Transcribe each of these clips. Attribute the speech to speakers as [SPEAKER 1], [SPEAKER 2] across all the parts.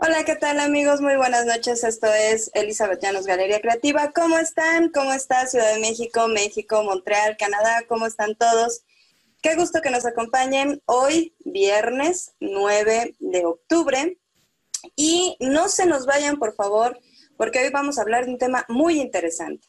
[SPEAKER 1] Hola, ¿qué tal amigos? Muy buenas noches. Esto es Elizabeth Llanos Galería Creativa. ¿Cómo están? ¿Cómo está Ciudad de México, México, Montreal, Canadá? ¿Cómo están todos? Qué gusto que nos acompañen hoy, viernes 9 de octubre. Y no se nos vayan, por favor, porque hoy vamos a hablar de un tema muy interesante.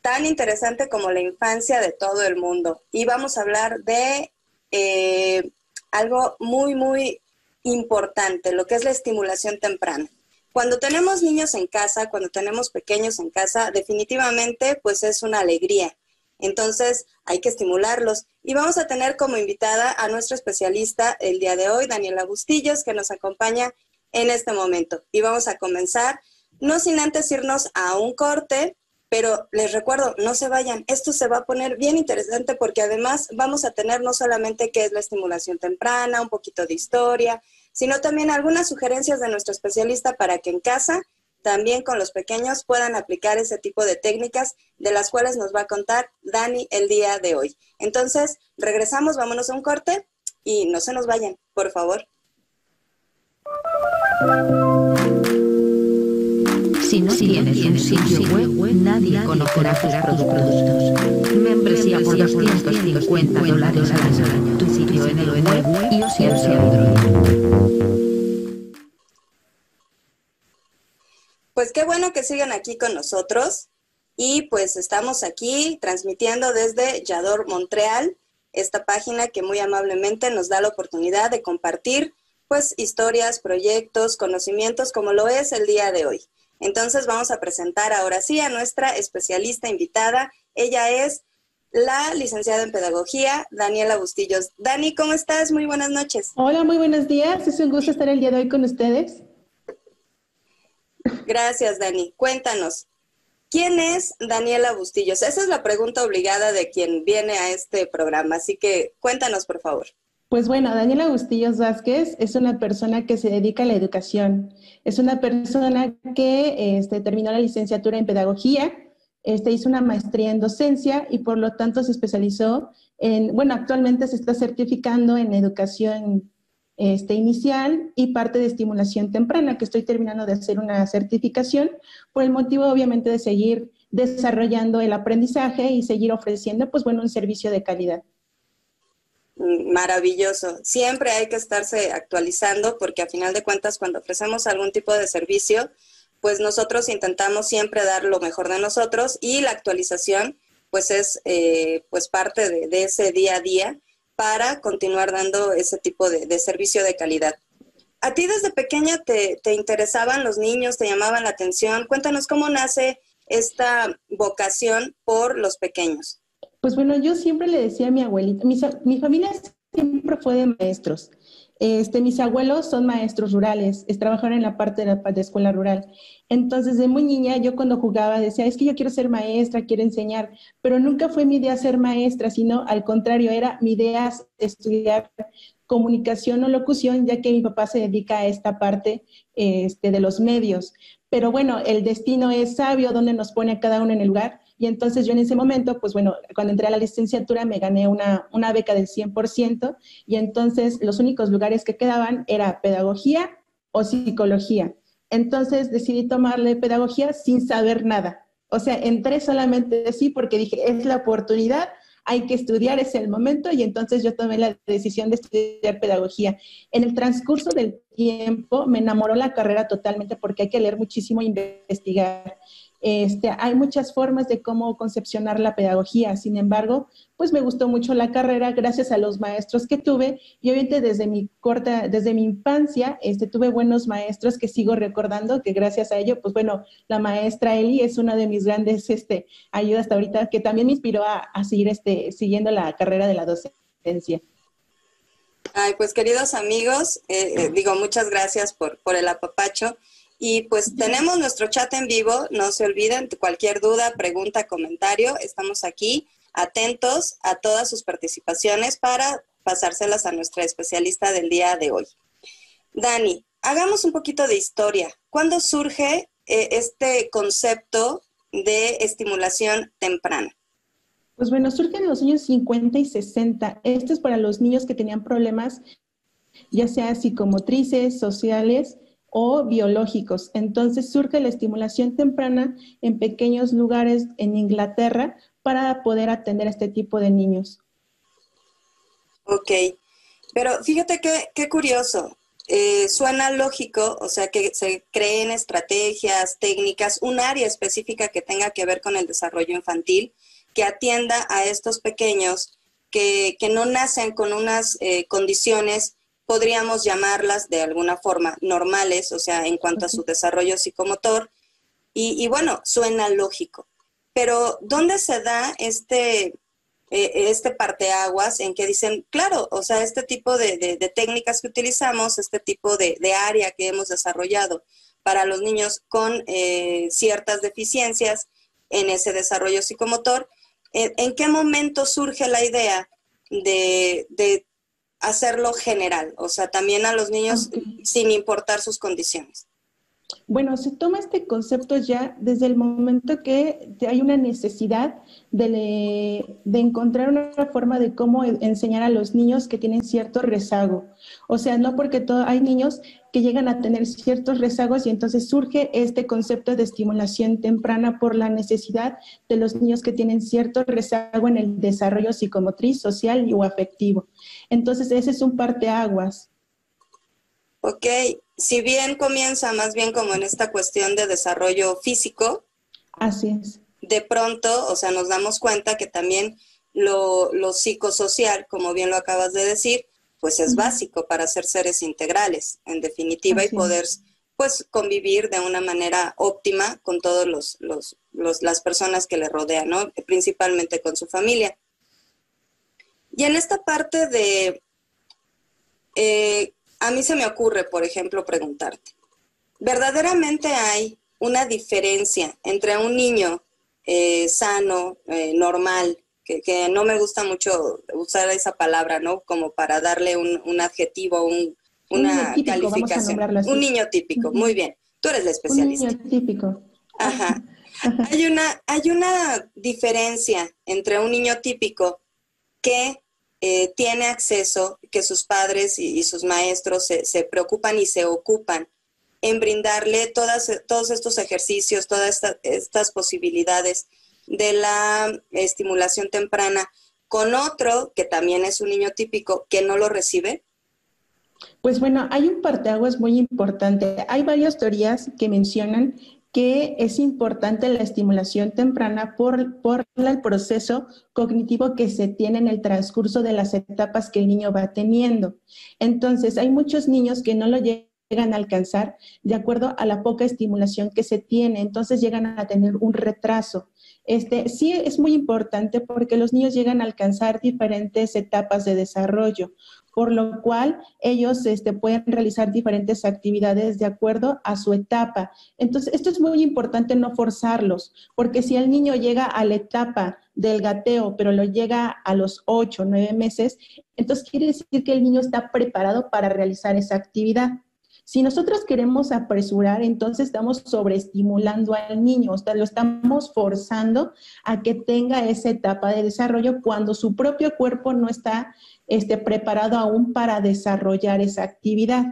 [SPEAKER 1] Tan interesante como la infancia de todo el mundo. Y vamos a hablar de eh, algo muy, muy importante, lo que es la estimulación temprana. Cuando tenemos niños en casa, cuando tenemos pequeños en casa, definitivamente pues es una alegría. Entonces hay que estimularlos. Y vamos a tener como invitada a nuestro especialista el día de hoy, Daniela Bustillos, que nos acompaña en este momento. Y vamos a comenzar, no sin antes irnos a un corte, pero les recuerdo, no se vayan, esto se va a poner bien interesante porque además vamos a tener no solamente qué es la estimulación temprana, un poquito de historia, sino también algunas sugerencias de nuestro especialista para que en casa, también con los pequeños, puedan aplicar ese tipo de técnicas de las cuales nos va a contar Dani el día de hoy. Entonces, regresamos, vámonos a un corte y no se nos vayan, por favor.
[SPEAKER 2] Si no tienes un sitio web, nadie conocerá tus productos. Membresía por 250 dólares al año. Tu sitio en el web y iOS
[SPEAKER 1] Pues qué bueno que sigan aquí con nosotros y pues estamos aquí transmitiendo desde Yador Montreal, esta página que muy amablemente nos da la oportunidad de compartir pues historias, proyectos, conocimientos como lo es el día de hoy. Entonces vamos a presentar ahora sí a nuestra especialista invitada. Ella es la licenciada en Pedagogía, Daniela Bustillos. Dani, ¿cómo estás? Muy buenas noches.
[SPEAKER 3] Hola, muy buenos días. Es un gusto estar el día de hoy con ustedes.
[SPEAKER 1] Gracias, Dani. Cuéntanos, ¿quién es Daniela Bustillos? Esa es la pregunta obligada de quien viene a este programa, así que cuéntanos, por favor.
[SPEAKER 3] Pues bueno, Daniela Bustillos Vázquez es una persona que se dedica a la educación. Es una persona que este, terminó la licenciatura en pedagogía, este, hizo una maestría en docencia y por lo tanto se especializó en, bueno, actualmente se está certificando en educación este, inicial y parte de estimulación temprana, que estoy terminando de hacer una certificación por el motivo obviamente de seguir desarrollando el aprendizaje y seguir ofreciendo, pues bueno, un servicio de calidad.
[SPEAKER 1] Maravilloso. Siempre hay que estarse actualizando porque a final de cuentas cuando ofrecemos algún tipo de servicio, pues nosotros intentamos siempre dar lo mejor de nosotros y la actualización pues es eh, pues parte de, ese día a día para continuar dando ese tipo de, servicio de calidad. ¿A ti desde pequeña te, te, interesaban los niños, te llamaban la atención? Cuéntanos cómo nace esta vocación por los pequeños.
[SPEAKER 3] Pues bueno, yo siempre le decía a mi abuelita, mi, familia siempre fue de maestros. Este, mis abuelos son maestros rurales, trabajaron en la parte de la escuela rural. Entonces, de muy niña, yo cuando jugaba decía, es que yo quiero ser maestra, quiero enseñar, pero nunca fue mi idea ser maestra, sino al contrario, era mi idea estudiar comunicación o locución, ya que mi papá se dedica a esta parte este, de los medios. Pero bueno, el destino es sabio, donde nos pone a cada uno en el lugar. Y entonces yo en ese momento, pues bueno, cuando entré a la licenciatura me gané una, una beca del 100% y entonces los únicos lugares que quedaban era pedagogía o psicología. Entonces decidí tomarle pedagogía sin saber nada. O sea, entré solamente así porque dije, es la oportunidad, hay que estudiar, es el momento, y entonces yo tomé la decisión de estudiar pedagogía. En el transcurso del tiempo me enamoró la carrera totalmente porque hay que leer muchísimo e investigar. Este, hay muchas formas de cómo concepcionar la pedagogía, sin embargo, pues me gustó mucho la carrera gracias a los maestros que tuve y obviamente desde mi corta, desde mi infancia, este, tuve buenos maestros que sigo recordando que gracias a ello, pues bueno, la maestra Eli es una de mis grandes este, ayudas hasta ahorita que también me inspiró a, seguir este, siguiendo la carrera de la docencia.
[SPEAKER 1] Ay, pues queridos amigos, eh, eh, digo muchas gracias por, por el apapacho. Y pues tenemos nuestro chat en vivo, no se olviden, cualquier duda, pregunta, comentario, estamos aquí atentos a todas sus participaciones para pasárselas a nuestra especialista del día de hoy. Dani, hagamos un poquito de historia. ¿Cuándo surge eh, este concepto de estimulación temprana?
[SPEAKER 3] Pues bueno, surge en los años 50 y 60. Esto es para los niños que tenían problemas, ya sea psicomotrices, sociales o biológicos. Entonces surge la estimulación temprana en pequeños lugares en Inglaterra para poder atender a este tipo de niños.
[SPEAKER 1] Ok, pero fíjate qué curioso. Eh, suena lógico, o sea, que se creen estrategias, técnicas, un área específica que tenga que ver con el desarrollo infantil, que atienda a estos pequeños que, no nacen con unas eh, condiciones, podríamos llamarlas de alguna forma normales, o sea, en cuanto a su desarrollo psicomotor. Y, y bueno, suena lógico. Pero ¿dónde se da este, eh, este parteaguas en que dicen, claro, o sea, este tipo de, técnicas que utilizamos, este tipo de, área que hemos desarrollado para los niños con eh, ciertas deficiencias en ese desarrollo psicomotor, ¿en, qué momento surge la idea de, hacerlo general? O sea, también a los niños sin importar sus condiciones.
[SPEAKER 3] Bueno, se toma este concepto ya desde el momento que hay una necesidad de, encontrar una forma de cómo enseñar a los niños que tienen cierto rezago. O sea, no porque todo, hay niños que llegan a tener ciertos rezagos y entonces surge este concepto de estimulación temprana por la necesidad de los niños que tienen cierto rezago en el desarrollo psicomotriz, social o afectivo. Entonces, ese es un parteaguas.
[SPEAKER 1] Ok, si bien comienza más bien como en esta cuestión de desarrollo físico,
[SPEAKER 3] así es.
[SPEAKER 1] De pronto, o sea, nos damos cuenta que también lo, psicosocial, como bien lo acabas de decir, pues es básico para ser seres integrales, en definitiva, y poder pues convivir de una manera óptima con todas los, las personas que le rodean, ¿no? Principalmente con su familia. Y en esta parte de eh, a mí se me ocurre, por ejemplo, preguntarte, ¿verdaderamente hay una diferencia entre un niño eh, sano, eh, normal, que, no me gusta mucho usar esa palabra, ¿no? Como para darle un, adjetivo, un, una calificación. Un niño típico, muy bien. Tú eres la especialista.
[SPEAKER 3] Un niño típico.
[SPEAKER 1] Ajá. Hay una, hay una diferencia entre un niño típico que eh, tiene acceso, que sus padres y, sus maestros se, preocupan y se ocupan en brindarle todas, todos estos ejercicios, todas estas posibilidades de la estimulación temprana con otro que también es un niño típico que no lo recibe?
[SPEAKER 3] Pues bueno, hay un parteaguas muy importante. Hay varias teorías que mencionan que es importante la estimulación temprana por, por el proceso cognitivo que se tiene en el transcurso de las etapas que el niño va teniendo. Entonces, hay muchos niños que no lo llegan a alcanzar de acuerdo a la poca estimulación que se tiene, entonces llegan a tener un retraso. Este, sí es muy importante porque los niños llegan a alcanzar diferentes etapas de desarrollo por lo cual ellos este, pueden realizar diferentes actividades de acuerdo a su etapa. Entonces, esto es muy importante no forzarlos, porque si el niño llega a la etapa del gateo, pero lo llega a los ocho, nueve meses, entonces quiere decir que el niño está preparado para realizar esa actividad. Si nosotros queremos apresurar, entonces estamos sobreestimulando al niño, o sea, lo estamos forzando a que tenga esa etapa de desarrollo cuando su propio cuerpo no está este, preparado aún para desarrollar esa actividad.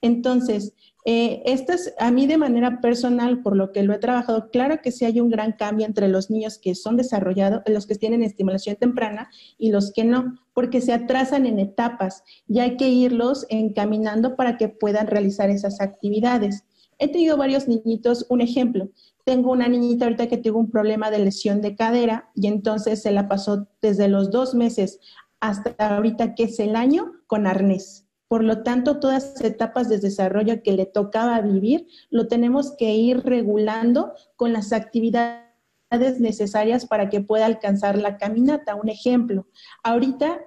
[SPEAKER 3] Entonces, eh, esto es a mí de manera personal, por lo que lo he trabajado, claro que sí hay un gran cambio entre los niños que son desarrollados, los que tienen estimulación temprana y los que no, porque se atrasan en etapas y hay que irlos encaminando para que puedan realizar esas actividades. He tenido varios niñitos, un ejemplo, tengo una niñita ahorita que tuvo un problema de lesión de cadera y entonces se la pasó desde los dos meses hasta ahorita que es el año con arnés. Por lo tanto, todas las etapas de desarrollo que le tocaba vivir, lo tenemos que ir regulando con las actividades necesarias para que pueda alcanzar la caminata. Un ejemplo, ahorita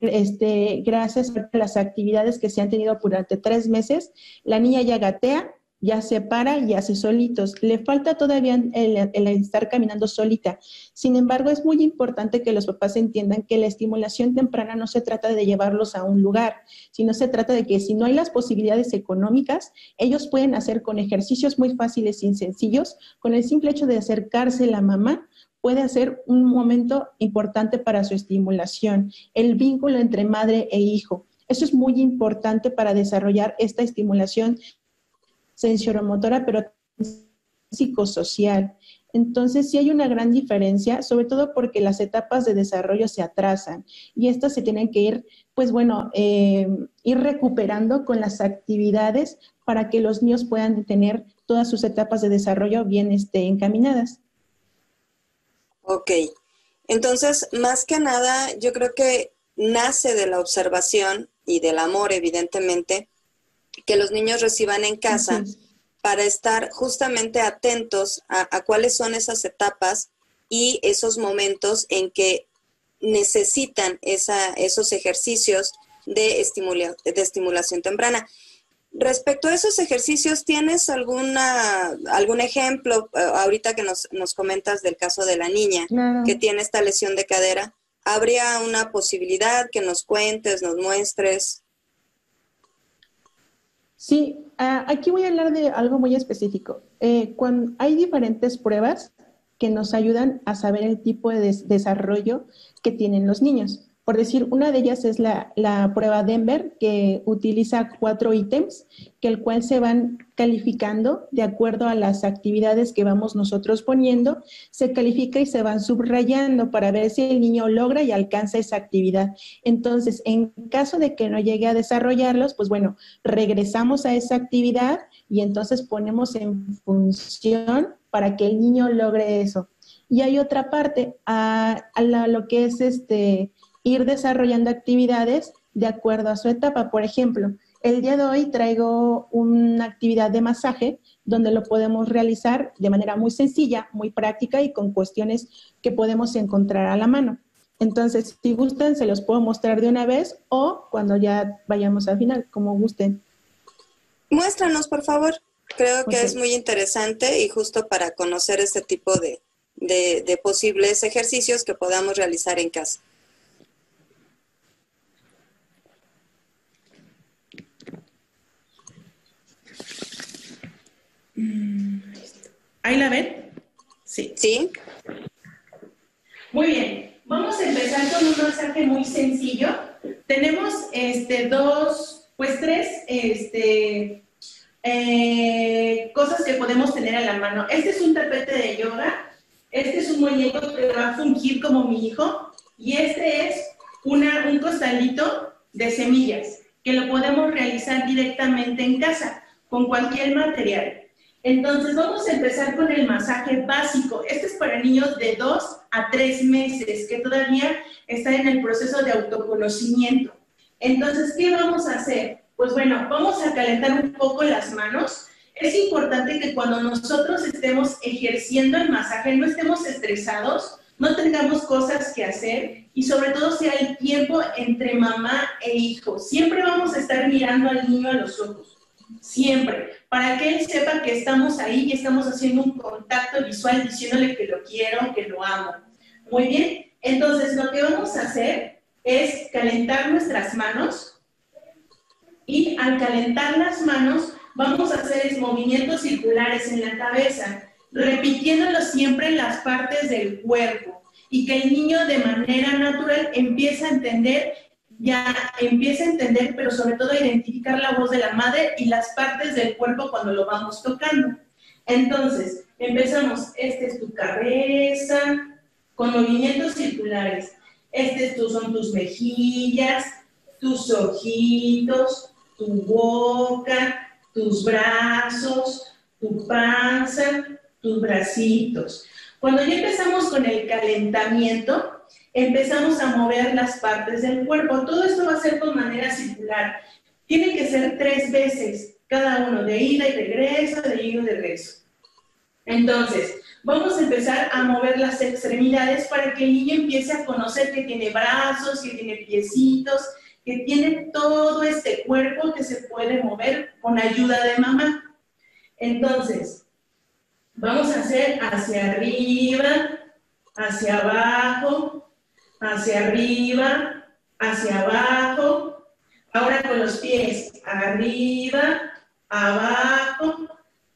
[SPEAKER 3] este, gracias a las actividades que se han tenido durante tres meses, la niña ya gatea, ya se para y hace solitos. Le falta todavía el, estar caminando solita. Sin embargo, es muy importante que los papás entiendan que la estimulación temprana no se trata de llevarlos a un lugar, sino se trata de que si no hay las posibilidades económicas, ellos pueden hacer con ejercicios muy fáciles y sencillos, con el simple hecho de acercarse la mamá, puede ser un momento importante para su estimulación, el vínculo entre madre e hijo. Eso es muy importante para desarrollar esta estimulación sensoromotora, pero psicosocial. Entonces, sí hay una gran diferencia, sobre todo porque las etapas de desarrollo se atrasan y estas se tienen que ir, pues bueno, eh, ir recuperando con las actividades para que los niños puedan tener todas sus etapas de desarrollo bien este, encaminadas.
[SPEAKER 1] Ok, entonces, más que nada, yo creo que nace de la observación y del amor, evidentemente, que los niños reciban en casa para estar justamente atentos a, cuáles son esas etapas y esos momentos en que necesitan esa, esos ejercicios de, de estimulación temprana. Respecto a esos ejercicios, ¿tienes alguna, algún ejemplo eh, ahorita que nos, nos, comentas del caso de la niña que tiene esta lesión de cadera? ¿Habría una posibilidad que nos cuentes, nos muestres?
[SPEAKER 3] Sí, ah, aquí voy a hablar de algo muy específico. Eh, hay diferentes pruebas que nos ayudan a saber el tipo de desarrollo que tienen los niños. Por decir, una de ellas es la, prueba Denver, que utiliza cuatro ítems, que el cual se van calificando de acuerdo a las actividades que vamos nosotros poniendo, se califica y se van subrayando para ver si el niño logra y alcanza esa actividad. Entonces, en caso de que no llegue a desarrollarlos, pues bueno, regresamos a esa actividad y entonces ponemos en función para que el niño logre eso. Y hay otra parte, a, lo que es este ir desarrollando actividades de acuerdo a su etapa. Por ejemplo, el día de hoy traigo una actividad de masaje donde lo podemos realizar de manera muy sencilla, muy práctica y con cuestiones que podemos encontrar a la mano. Entonces, si gustan, se los puedo mostrar de una vez o cuando ya vayamos al final, como gusten.
[SPEAKER 1] Muéstranos, por favor. Creo que es muy interesante y justo para conocer este tipo de, de posibles ejercicios que podamos realizar en casa.
[SPEAKER 3] ¿Ahí la ven? Sí.
[SPEAKER 1] Sí.
[SPEAKER 3] Muy bien. Vamos a empezar con un masaje muy sencillo. Tenemos este, dos, pues tres este, eh, cosas que podemos tener a la mano. Este es un tapete de yoga. Este es un muñeco que va a fungir como mi hijo. Y este es una, un costalito de semillas que lo podemos realizar directamente en casa con cualquier material. Entonces vamos a empezar con el masaje básico. Este es para niños de 2 a 3 meses que todavía están en el proceso de autoconocimiento. Entonces, ¿qué vamos a hacer? Pues bueno, vamos a calentar un poco las manos. Es importante que cuando nosotros estemos ejerciendo el masaje no estemos estresados, no tengamos cosas que hacer y sobre todo sea el tiempo entre mamá e hijo. Siempre vamos a estar mirando al niño a los ojos siempre, para que él sepa que estamos ahí y estamos haciendo un contacto visual diciéndole que lo quiero, que lo amo. Muy bien, entonces lo que vamos a hacer es calentar nuestras manos y al calentar las manos vamos a hacer movimientos circulares en la cabeza, repitiéndolo siempre en las partes del cuerpo y que el niño de manera natural empiece a entender ya empieza a entender, pero sobre todo a identificar la voz de la madre y las partes del cuerpo cuando lo vamos tocando. Entonces, empezamos, esta es tu cabeza, con movimientos circulares. Estos son tus mejillas, tus ojitos, tu boca, tus brazos, tu panza, tus bracitos. Cuando ya empezamos con el calentamiento, empezamos a mover las partes del cuerpo. Todo esto va a ser con manera circular. Tiene que ser tres veces cada uno, de ida y regreso, de ida y regreso. Entonces, vamos a empezar a mover las extremidades para que el niño empiece a conocer que tiene brazos, que tiene piecitos, que tiene todo este cuerpo que se puede mover con ayuda de mamá. Entonces, vamos a hacer hacia arriba, hacia abajo, hacia arriba, hacia abajo. Ahora con los pies, arriba, abajo,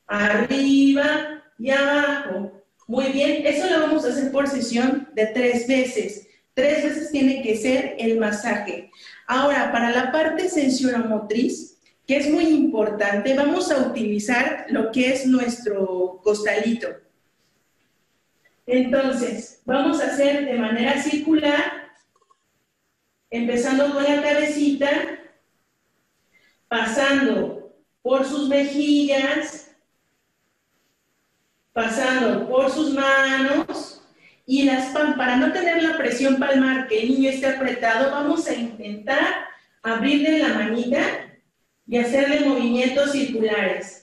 [SPEAKER 3] arriba y abajo. Muy bien, eso lo vamos a hacer por sesión de tres veces. Tres veces tiene que ser el masaje. Ahora, para la parte sensoromotriz, que es muy importante, vamos a utilizar lo que es nuestro costalito. Entonces, vamos a hacer de manera circular, empezando con la cabecita, pasando por sus mejillas, pasando por sus manos y las para no tener la presión palmar que el niño esté apretado, vamos a intentar abrirle la manita y hacerle movimientos circulares.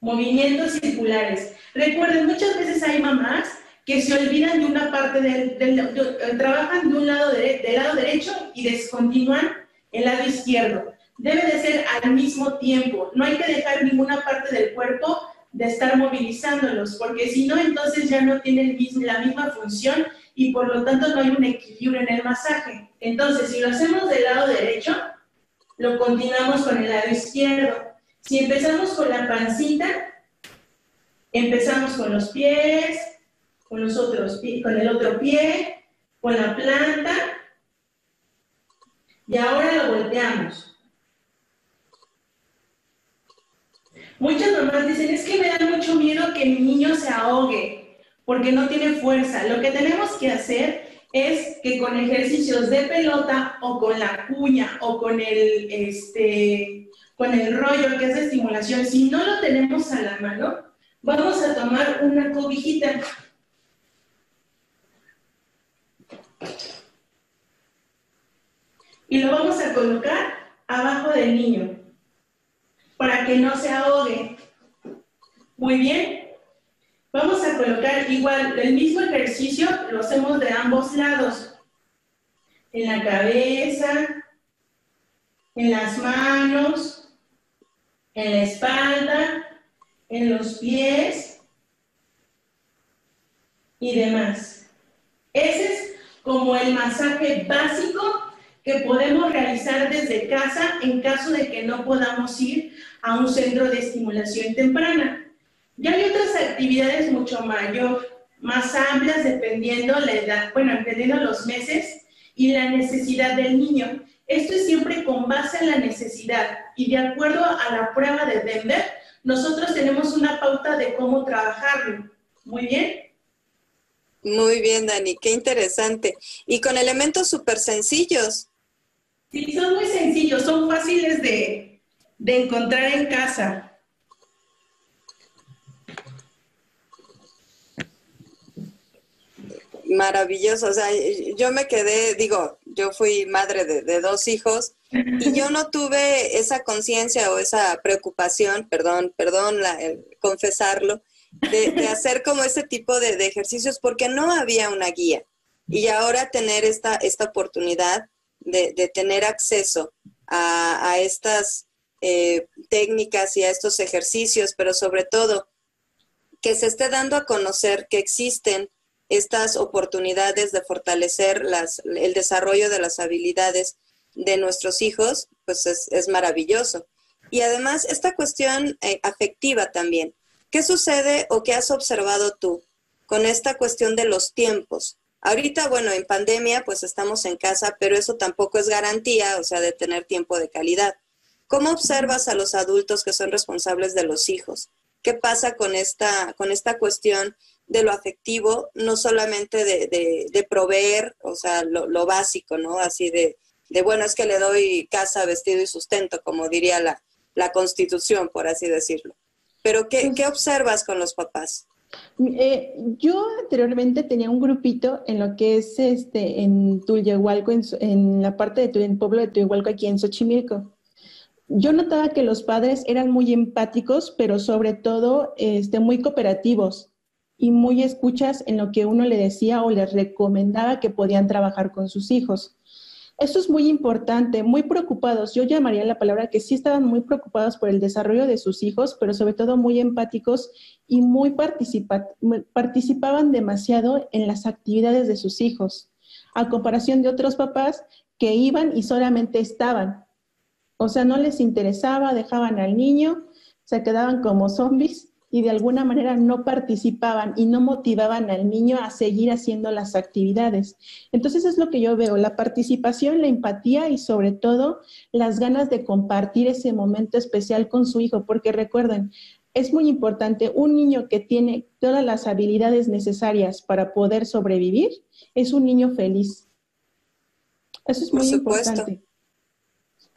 [SPEAKER 3] Movimientos circulares. Recuerden, muchas veces hay mamás que se olvidan de una parte del, trabajan de un lado del lado derecho y descontinúan el lado izquierdo. Debe de ser al mismo tiempo. No hay que dejar ninguna parte del cuerpo de estar movilizándolos, porque si no, entonces ya no tienen la misma función y por lo tanto no hay un equilibrio en el masaje. Entonces, si lo hacemos del lado derecho, lo continuamos con el lado izquierdo. Si empezamos con la pancita, empezamos con los pies, con los otros con el otro pie, con la planta, y ahora lo volteamos. Muchas mamás dicen, es que me da mucho miedo que mi niño se ahogue porque no tiene fuerza. Lo que tenemos que hacer es que con ejercicios de pelota o con la cuña o con el, este, con el rollo que es de estimulación, si no lo tenemos a la mano, vamos a tomar una cobijita. Y lo vamos a colocar abajo del niño para que no se ahogue. Muy bien. Vamos a colocar igual el mismo ejercicio, lo hacemos de ambos lados. En la cabeza, en las manos, en la espalda, en los pies y demás. Ese es como el masaje básico que podemos realizar desde casa en caso de que no podamos ir a un centro de estimulación temprana. Ya hay otras actividades mucho mayor, más amplias dependiendo la edad, bueno, dependiendo los meses y la necesidad del niño. Esto es siempre con base en la necesidad y de acuerdo a la prueba de Denver, nosotros tenemos una pauta de cómo trabajarlo. Muy bien.
[SPEAKER 1] Muy bien, Dani, qué interesante. Y con elementos súper sencillos.
[SPEAKER 3] Sí, son muy sencillos, son fáciles de, de encontrar en casa.
[SPEAKER 1] Maravilloso, o sea, yo me quedé, digo, yo fui madre de, dos hijos y yo no tuve esa conciencia o esa preocupación, perdón, perdón, la, confesarlo, de, hacer como ese tipo de, ejercicios porque no había una guía. Y ahora tener esta, esta oportunidad de, tener acceso a, estas eh, técnicas y a estos ejercicios, pero sobre todo que se esté dando a conocer que existen estas oportunidades de fortalecer el desarrollo de las habilidades de nuestros hijos, pues es, maravilloso. Y además, esta cuestión eh, afectiva también. ¿Qué sucede o qué has observado tú con esta cuestión de los tiempos? Ahorita, bueno, en pandemia, pues estamos en casa, pero eso tampoco es garantía, o sea, de tener tiempo de calidad. ¿Cómo observas a los adultos que son responsables de los hijos? ¿Qué pasa con esta, con esta cuestión de lo afectivo, no solamente de, proveer, o sea, lo, básico, ¿no? Así de, de, bueno, es que le doy casa, vestido y sustento, como diría la, la constitución, por así decirlo. Pero, ¿qué, ¿qué observas con los papás?
[SPEAKER 3] Eh, yo anteriormente tenía un grupito en lo que es este en Tulyehualco, en, en la parte de el pueblo de Tulyehualco, aquí en Xochimilco. Yo notaba que los padres eran muy empáticos, pero sobre todo este, muy cooperativos y muy escuchas en lo que uno le decía o les recomendaba que podían trabajar con sus hijos. Eso es muy importante, muy preocupados. Yo llamaría la palabra que sí estaban muy preocupados por el desarrollo de sus hijos, pero sobre todo muy empáticos y muy participaban demasiado en las actividades de sus hijos, a comparación de otros papás que iban y solamente estaban. O sea, no les interesaba, dejaban al niño, se quedaban como zombies y de alguna manera no participaban y no motivaban al niño a seguir haciendo las actividades. Entonces es lo que yo veo, la participación, la empatía y sobre todo las ganas de compartir ese momento especial con su hijo, porque recuerden, es muy importante, un niño que tiene todas las habilidades necesarias para poder sobrevivir es un niño feliz. Eso es muy importante.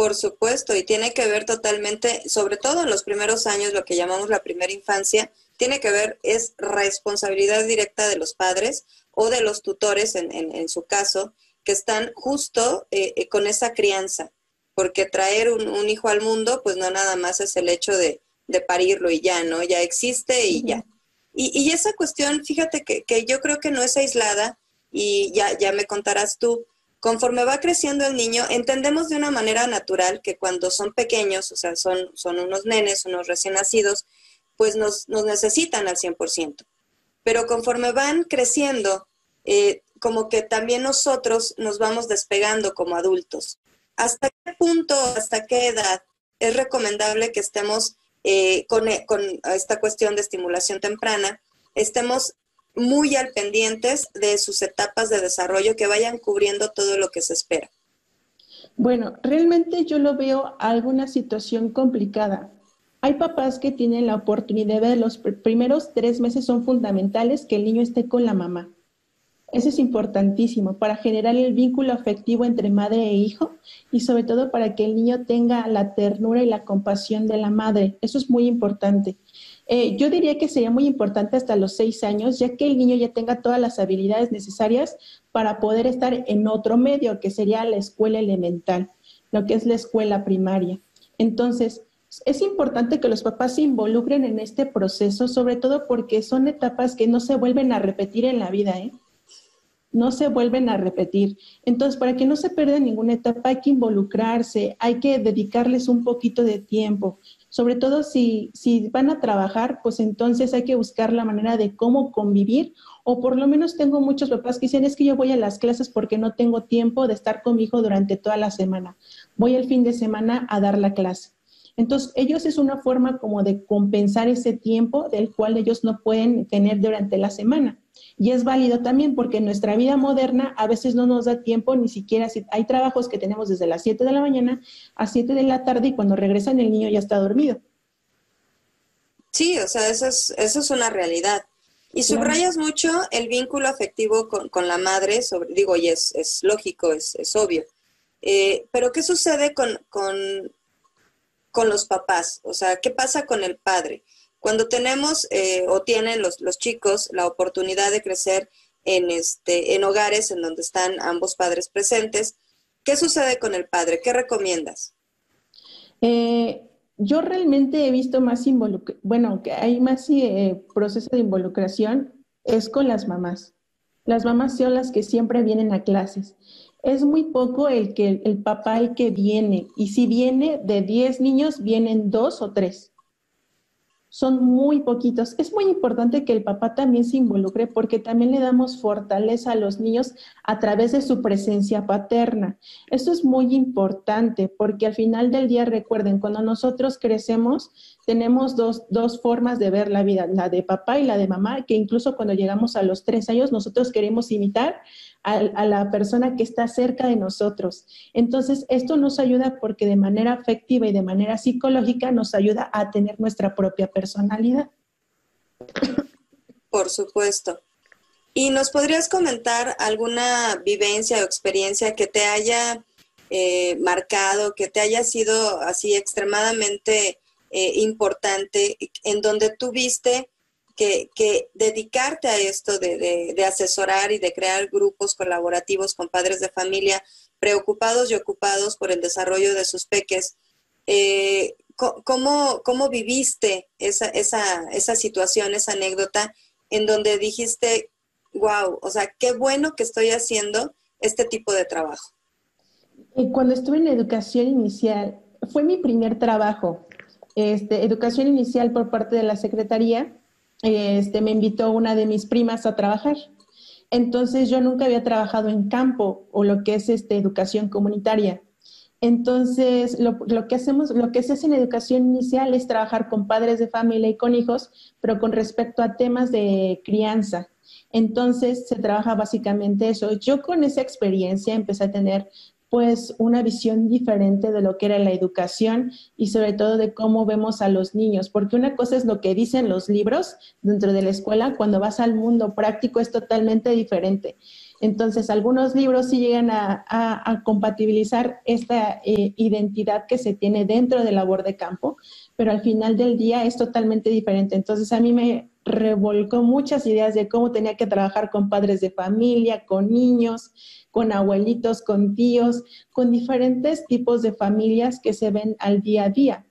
[SPEAKER 1] Por supuesto, y tiene que ver totalmente, sobre todo en los primeros años, lo que llamamos la primera infancia, tiene que ver, es responsabilidad directa de los padres o de los tutores, en, su caso, que están justo eh, eh, con esa crianza, porque traer un, hijo al mundo, pues no nada más es el hecho de, parirlo y ya, ¿no? Ya existe y ya. Y, esa cuestión, fíjate que, que, yo creo que no es aislada, y ya, ya me contarás tú, conforme va creciendo el niño, entendemos de una manera natural que cuando son pequeños, o sea, son, unos nenes, unos recién nacidos, pues nos, necesitan al 100%. Pero conforme van creciendo, eh, como que también nosotros nos vamos despegando como adultos. ¿Hasta qué punto, hasta qué edad es recomendable que estemos eh, con, con esta cuestión de estimulación temprana, estemos muy al pendientes de sus etapas de desarrollo que vayan cubriendo todo lo que se espera.
[SPEAKER 3] Bueno, realmente yo lo veo alguna situación complicada. Hay papás que tienen la oportunidad de los primeros tres meses son fundamentales que el niño esté con la mamá. Eso es importantísimo para generar el vínculo afectivo entre madre e hijo y sobre todo para que el niño tenga la ternura y la compasión de la madre. Eso es muy importante. Eh, yo diría que sería muy importante hasta los seis años, ya que el niño ya tenga todas las habilidades necesarias para poder estar en otro medio, que sería la escuela elemental, lo que es la escuela primaria. Entonces, es importante que los papás se involucren en este proceso, sobre todo porque son etapas que no se vuelven a repetir en la vida, ¿eh? no se vuelven a repetir. Entonces, para que no se pierda ninguna etapa, hay que involucrarse, hay que dedicarles un poquito de tiempo. Sobre todo si, si van a trabajar, pues entonces hay que buscar la manera de cómo convivir o por lo menos tengo muchos papás que dicen es que yo voy a las clases porque no tengo tiempo de estar con mi hijo durante toda la semana. Voy el fin de semana a dar la clase. Entonces, ellos es una forma como de compensar ese tiempo del cual ellos no pueden tener durante la semana. Y es válido también porque en nuestra vida moderna a veces no nos da tiempo ni siquiera, si hay trabajos que tenemos desde las 7 de la mañana a 7 de la tarde y cuando regresan el niño ya está dormido.
[SPEAKER 1] Sí, o sea, eso es, eso es una realidad. Y subrayas mucho el vínculo afectivo con, la madre, sobre, digo, y es, es lógico, es, es obvio. Eh, pero ¿qué sucede con, con, con los papás? O sea, ¿qué pasa con el padre? Cuando tenemos eh, o tienen los, los, chicos la oportunidad de crecer en, este, en hogares en donde están ambos padres presentes, ¿qué sucede con el padre? ¿Qué recomiendas?
[SPEAKER 3] Eh, yo realmente he visto más bueno, que hay más eh, proceso de involucración es con las mamás. Las mamás son las que siempre vienen a clases. Es muy poco el que el papá el que viene y si viene de 10 niños vienen dos o tres son muy poquitos. Es muy importante que el papá también se involucre porque también le damos fortaleza a los niños a través de su presencia paterna. Esto es muy importante porque al final del día, recuerden, cuando nosotros crecemos, tenemos dos, dos formas de ver la vida, la de papá y la de mamá, que incluso cuando llegamos a los tres años, nosotros queremos imitar a, la persona que está cerca de nosotros. Entonces, esto nos ayuda porque de manera afectiva y de manera psicológica nos ayuda a tener nuestra propia personalidad.
[SPEAKER 1] Por supuesto. ¿Y nos podrías comentar alguna vivencia o experiencia que te haya eh, marcado, que te haya sido así extremadamente eh, importante, en donde tú viste que, dedicarte a esto de, asesorar y de crear grupos colaborativos con padres de familia preocupados y ocupados por el desarrollo de sus peques. Eh, ¿cómo, viviste esa, situación, esa anécdota? en donde dijiste, wow, o sea, qué bueno que estoy haciendo este tipo de trabajo?
[SPEAKER 3] Cuando estuve en educación inicial, fue mi primer trabajo. Este, educación inicial por parte de la Secretaría, este, me invitó una de mis primas a trabajar. Entonces yo nunca había trabajado en campo o lo que es este, educación comunitaria. Entonces, lo, que hacemos, lo que se hace en educación inicial es trabajar con padres de familia y con hijos, pero con respecto a temas de crianza. Entonces, se trabaja básicamente eso. Yo con esa experiencia empecé a tener pues una visión diferente de lo que era la educación y sobre todo de cómo vemos a los niños, porque una cosa es lo que dicen los libros dentro de la escuela, cuando vas al mundo práctico es totalmente diferente. Entonces, algunos libros sí llegan a, compatibilizar esta eh, identidad que se tiene dentro de la labor de campo, pero al final del día es totalmente diferente. Entonces, a mí me revolcó muchas ideas de cómo tenía que trabajar con padres de familia, con niños, con abuelitos, con tíos, con diferentes tipos de familias que se ven al día a día.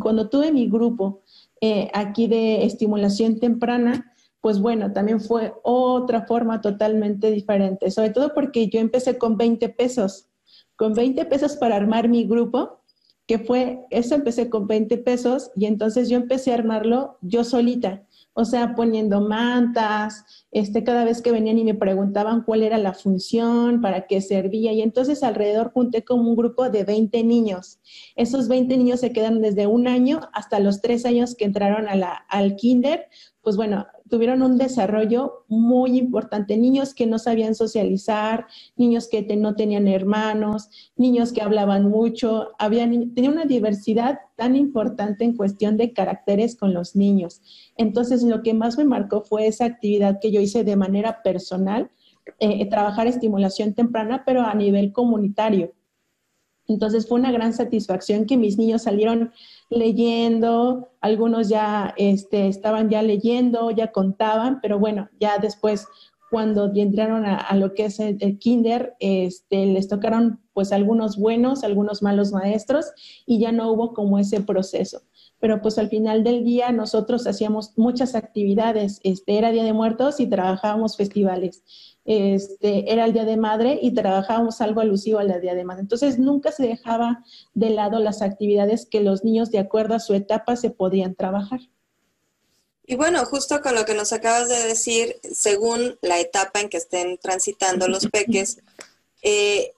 [SPEAKER 3] Cuando tuve mi grupo eh, aquí de estimulación temprana, pues bueno, también fue otra forma totalmente diferente, sobre todo porque yo empecé con 20 pesos, con 20 pesos para armar mi grupo, que fue, eso empecé con 20 pesos y entonces yo empecé a armarlo yo solita o sea, poniendo mantas, este, cada vez que venían y me preguntaban cuál era la función, para qué servía, y entonces alrededor junté como un grupo de 20 niños. Esos 20 niños se quedan desde un año hasta los tres años que entraron a la, al kinder, pues bueno, tuvieron un desarrollo muy importante. Niños que no sabían socializar, niños que no tenían hermanos, niños que hablaban mucho. Había, tenía una diversidad tan importante en cuestión de caracteres con los niños. Entonces, lo que más me marcó fue esa actividad que yo hice de manera personal, eh, trabajar estimulación temprana, pero a nivel comunitario. Entonces fue una gran satisfacción que mis niños salieron leyendo, algunos ya este, estaban ya leyendo, ya contaban, pero bueno, ya después cuando entraron a, lo que es el, kinder, este, les tocaron pues algunos buenos, algunos malos maestros y ya no hubo como ese proceso. Pero pues al final del día nosotros hacíamos muchas actividades, este, era Día de Muertos y trabajábamos festivales este, era el Día de Madre y trabajábamos algo alusivo al Día de Madre. Entonces, nunca se dejaba de lado las actividades que los niños, de acuerdo a su etapa, se podían trabajar.
[SPEAKER 1] Y bueno, justo con lo que nos acabas de decir, según la etapa en que estén transitando los peques, eh,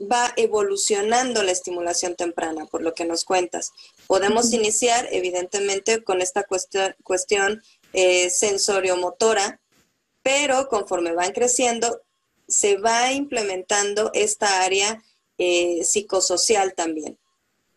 [SPEAKER 1] va evolucionando la estimulación temprana, por lo que nos cuentas. Podemos iniciar, evidentemente, con esta cuestión, cuestión eh, sensorio-motora, pero conforme van creciendo, se va implementando esta área eh, psicosocial también.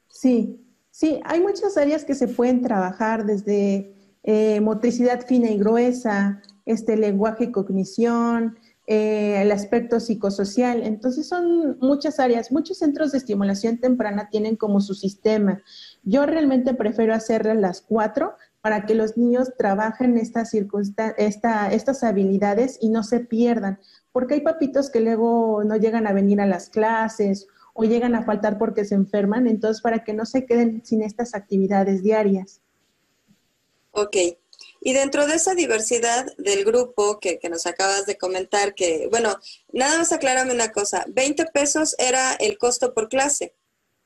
[SPEAKER 3] Sí, sí, hay muchas áreas que se pueden trabajar desde eh, motricidad fina y gruesa, este lenguaje y cognición, eh, el aspecto psicosocial. Entonces son muchas áreas. Muchos centros de estimulación temprana tienen como su sistema. Yo realmente prefiero hacerlas las cuatro para que los niños trabajen estas, esta, estas habilidades y no se pierdan, porque hay papitos que luego no llegan a venir a las clases o llegan a faltar porque se enferman, entonces para que no se queden sin estas actividades diarias.
[SPEAKER 1] Ok. Y dentro de esa diversidad del grupo que, que, nos acabas de comentar, que, bueno, nada más aclárame una cosa, 20 pesos era el costo por clase.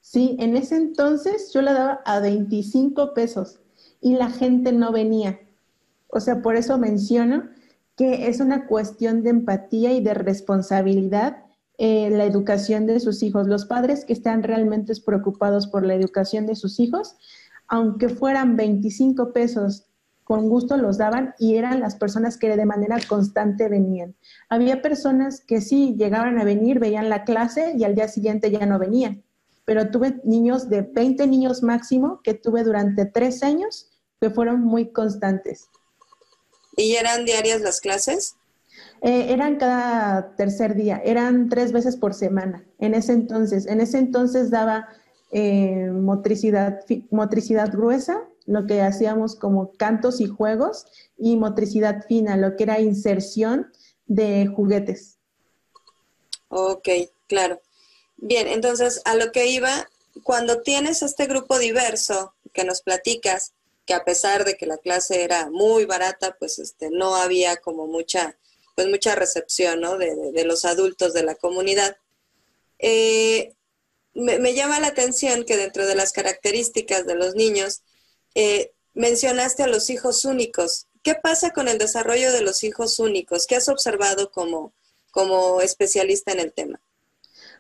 [SPEAKER 3] Sí, en ese entonces yo la daba a 25 pesos y la gente no venía. O sea, por eso menciono que es una cuestión de empatía y de responsabilidad eh, la educación de sus hijos. Los padres que están realmente preocupados por la educación de sus hijos, aunque fueran 25 pesos, con gusto los daban y eran las personas que de manera constante venían. Había personas que sí llegaban a venir, veían la clase y al día siguiente ya no venían pero tuve niños de 20 niños máximo que tuve durante tres años que fueron muy constantes.
[SPEAKER 1] ¿Y eran diarias las clases?
[SPEAKER 3] Eh, eran cada tercer día, eran tres veces por semana. En ese entonces, en ese entonces daba eh, motricidad, motricidad gruesa, lo que hacíamos como cantos y juegos, y motricidad fina, lo que era inserción de juguetes.
[SPEAKER 1] Ok, claro. Bien, entonces a lo que iba, cuando tienes este grupo diverso que nos platicas, que a pesar de que la clase era muy barata, pues este, no había como mucha, pues mucha recepción ¿no? de, los adultos de la comunidad. Eh, me, llama la atención que dentro de las características de los niños, eh, mencionaste a los hijos únicos. ¿Qué pasa con el desarrollo de los hijos únicos? ¿Qué has observado como, como especialista en el tema?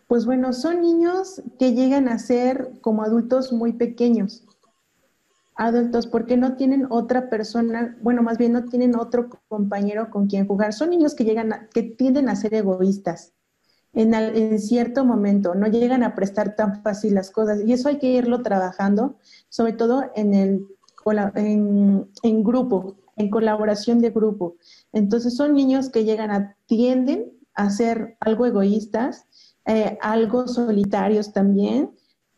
[SPEAKER 3] Pues bueno, son niños que llegan a ser como adultos muy pequeños. Adultos porque no tienen otra persona, bueno, más bien no tienen otro compañero con quien jugar. Son niños que llegan a, que tienden a ser egoístas en, en cierto momento, no llegan a prestar tan fácil las cosas y eso hay que irlo trabajando, sobre todo en el en, en grupo, en colaboración de grupo. Entonces son niños que llegan a, tienden a ser algo egoístas, eh, algo solitarios también,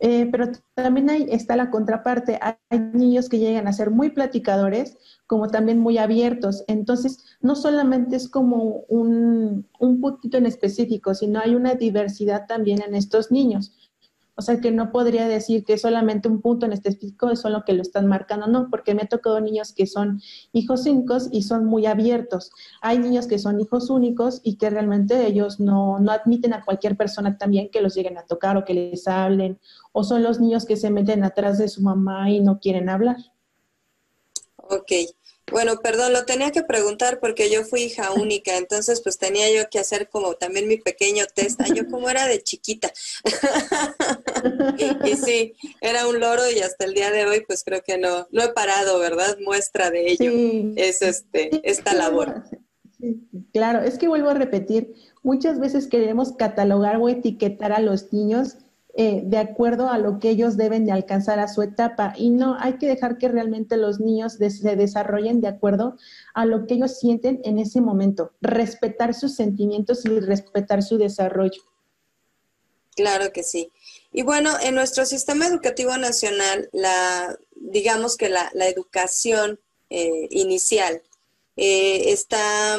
[SPEAKER 3] eh, pero también hay, está la contraparte. Hay niños que llegan a ser muy platicadores, como también muy abiertos. Entonces, no solamente es como un, un puntito en específico, sino hay una diversidad también en estos niños. O sea que no podría decir que solamente un punto en específico es solo que lo están marcando, no, porque me ha tocado niños que son hijos únicos y son muy abiertos. Hay niños que son hijos únicos y que realmente ellos no, no admiten a cualquier persona también que los lleguen a tocar o que les hablen, o son los niños que se meten atrás de su mamá y no quieren hablar.
[SPEAKER 1] Ok. Bueno, perdón, lo tenía que preguntar porque yo fui hija única, entonces pues tenía yo que hacer como también mi pequeño test. yo como era de chiquita. y sí, era un loro y hasta el día de hoy pues creo que no, no he parado, ¿verdad? Muestra de ello es este, esta labor.
[SPEAKER 3] claro, es que vuelvo a repetir, muchas veces queremos catalogar o etiquetar a los niños eh, de acuerdo a lo que ellos deben de alcanzar a su etapa. Y no, hay que dejar que realmente los niños se desarrollen de acuerdo a lo que ellos sienten en ese momento, respetar sus sentimientos y respetar su desarrollo.
[SPEAKER 1] Claro que sí. Y bueno, en nuestro sistema educativo nacional, la, digamos que la, educación eh, inicial eh, está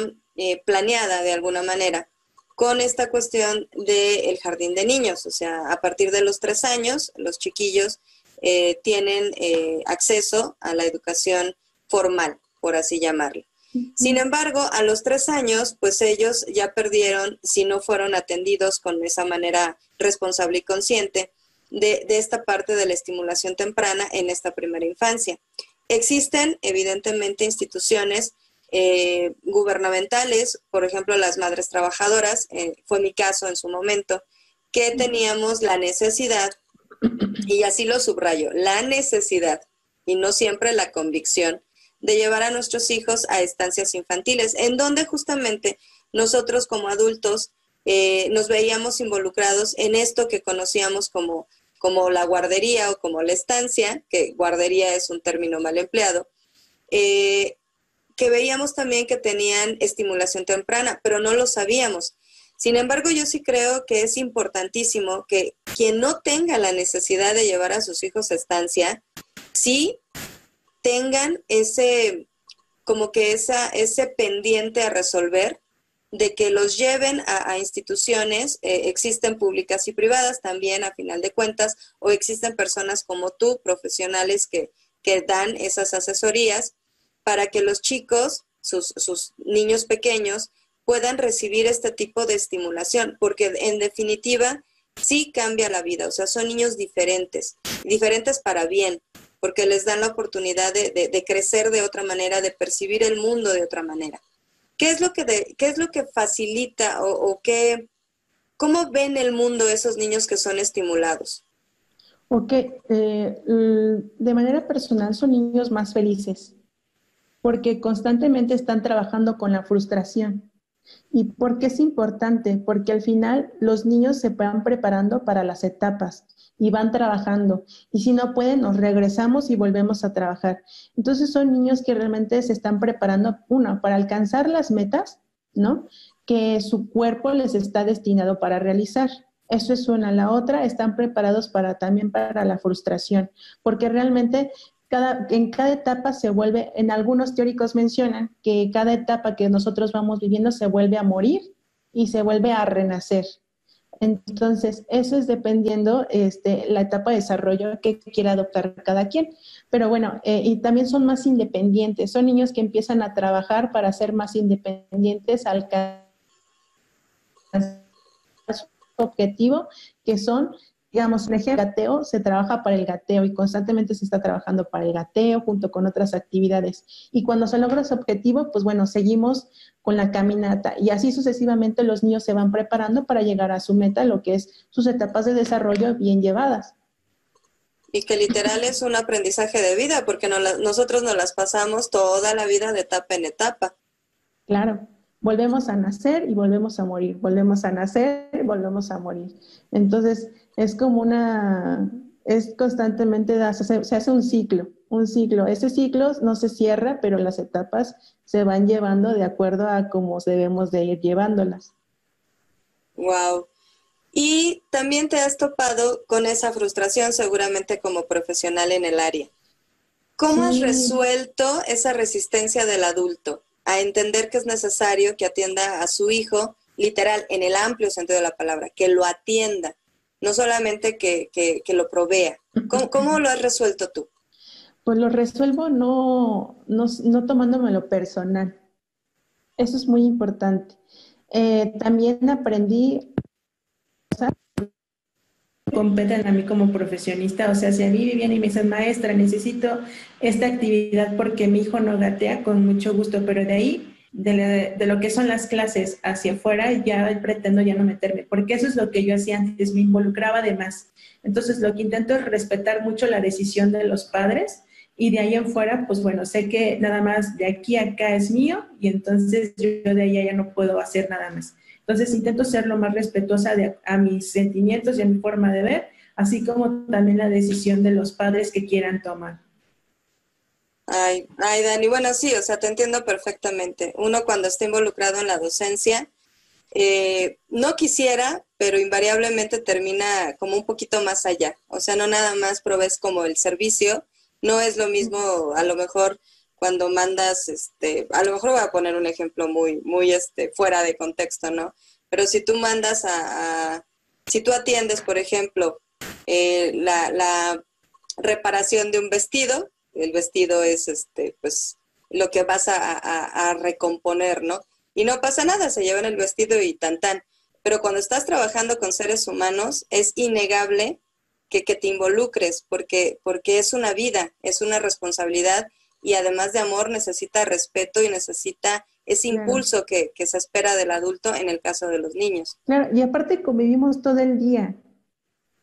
[SPEAKER 1] planeada de alguna manera con esta cuestión del jardín de niños. O sea, a partir de los tres años, los chiquillos eh, tienen eh, acceso a la educación formal, por así llamarlo. Sin embargo, a los tres años, pues ellos ya perdieron, si no fueron atendidos con esa manera responsable y consciente, de, de esta parte de la estimulación temprana en esta primera infancia. Existen, evidentemente, instituciones eh, gubernamentales, por ejemplo, las madres trabajadoras, eh, fue mi caso en su momento, que teníamos la necesidad, y así lo subrayo, la necesidad y no siempre la convicción de llevar a nuestros hijos a estancias infantiles, en donde justamente nosotros como adultos eh, nos veíamos involucrados en esto que conocíamos como, como la guardería o como la estancia, que guardería es un término mal empleado, que veíamos también que tenían estimulación temprana, pero no lo sabíamos. Sin embargo, yo sí creo que es importantísimo que quien no tenga la necesidad de llevar a sus hijos a estancia, sí tengan ese, como que esa, ese pendiente a resolver de que los lleven a, instituciones, eh, existen públicas y privadas también a final de cuentas, o existen personas como tú, profesionales que, que dan esas asesorías para que los chicos, sus, niños pequeños, puedan recibir este tipo de estimulación, porque en definitiva sí cambia la vida, o sea, son niños diferentes, diferentes para bien, porque les dan la oportunidad de, crecer de otra manera, de percibir el mundo de otra manera. ¿Qué es lo que, qué es lo que facilita o, qué, cómo ven el mundo esos niños que son estimulados?
[SPEAKER 3] Ok, eh, de manera personal son niños más felices, porque constantemente están trabajando con la frustración. ¿Y por qué es importante? Porque al final los niños se van preparando para las etapas y van trabajando. Y si no pueden, nos regresamos y volvemos a trabajar. Entonces son niños que realmente se están preparando, uno, para alcanzar las metas, ¿no? Que su cuerpo les está destinado para realizar. Eso es una. La otra, están preparados para también para la frustración, porque realmente en cada etapa se vuelve, en algunos teóricos mencionan que cada etapa que nosotros vamos viviendo se vuelve a morir y se vuelve a renacer. Entonces, eso es dependiendo este, la etapa de desarrollo que quiera adoptar cada quien. Pero bueno, eh, y también son más independientes. Son niños que empiezan a trabajar para ser más independientes, alcanzar su objetivo, que son digamos, un ejemplo, gateo, se trabaja para el gateo y constantemente se está trabajando para el gateo junto con otras actividades. Y cuando se logra ese objetivo, pues bueno, seguimos con la caminata y así sucesivamente los niños se van preparando para llegar a su meta, lo que es sus etapas de desarrollo bien llevadas.
[SPEAKER 1] Y que literal es un aprendizaje de vida, porque nosotros nos las pasamos toda la vida de etapa en etapa.
[SPEAKER 3] Claro volvemos a nacer y volvemos a morir, volvemos a nacer y volvemos a morir. Entonces, es como una, es constantemente, se, se hace un ciclo, un ciclo. Ese ciclo no se cierra, pero las etapas se van llevando de acuerdo a cómo debemos de ir llevándolas.
[SPEAKER 1] Wow. Y también te has topado con esa frustración seguramente como profesional en el área. ¿Cómo has resuelto esa resistencia del adulto? a entender que es necesario que atienda a su hijo, literal, en el amplio sentido de la palabra, que lo atienda, no solamente que, lo provea. ¿Cómo, lo has resuelto tú?
[SPEAKER 3] Pues lo resuelvo no, no, no tomándomelo personal. Eso es muy importante. Eh, también aprendí competen a mí como profesionista. O sea, si a mí vienen y me dicen, maestra, necesito esta actividad porque mi hijo no gatea, con mucho gusto, pero de ahí, de, lo que son las clases hacia afuera, ya pretendo ya no meterme, porque eso es lo que yo hacía antes, me involucraba de más. Entonces, lo que intento es respetar mucho la decisión de los padres y de ahí en fuera, pues bueno, sé que nada más de aquí a acá es mío y entonces yo de ahí ya no puedo hacer nada más. Entonces intento ser lo más respetuosa de, a mis sentimientos y a mi forma de ver, así como también la decisión de los padres que quieran tomar.
[SPEAKER 1] Ay, ay, Dani, bueno, sí, o sea, te entiendo perfectamente. Uno cuando está involucrado en la docencia, eh, no quisiera, pero invariablemente termina como un poquito más allá. O sea, no nada más provees como el servicio, no es lo mismo a lo mejor cuando mandas, este, a lo mejor voy a poner un ejemplo muy, muy este, fuera de contexto, ¿no? Pero si tú mandas a, si tú atiendes, por ejemplo, eh, la, reparación de un vestido, el vestido es, este, pues, lo que vas a, recomponer, ¿no? Y no pasa nada, se llevan el vestido y tan tan. Pero cuando estás trabajando con seres humanos, es innegable que, que te involucres, porque, porque es una vida, es una responsabilidad y además de amor necesita respeto y necesita ese impulso que, se espera del adulto en el caso de los niños.
[SPEAKER 3] Claro, y aparte convivimos todo el día.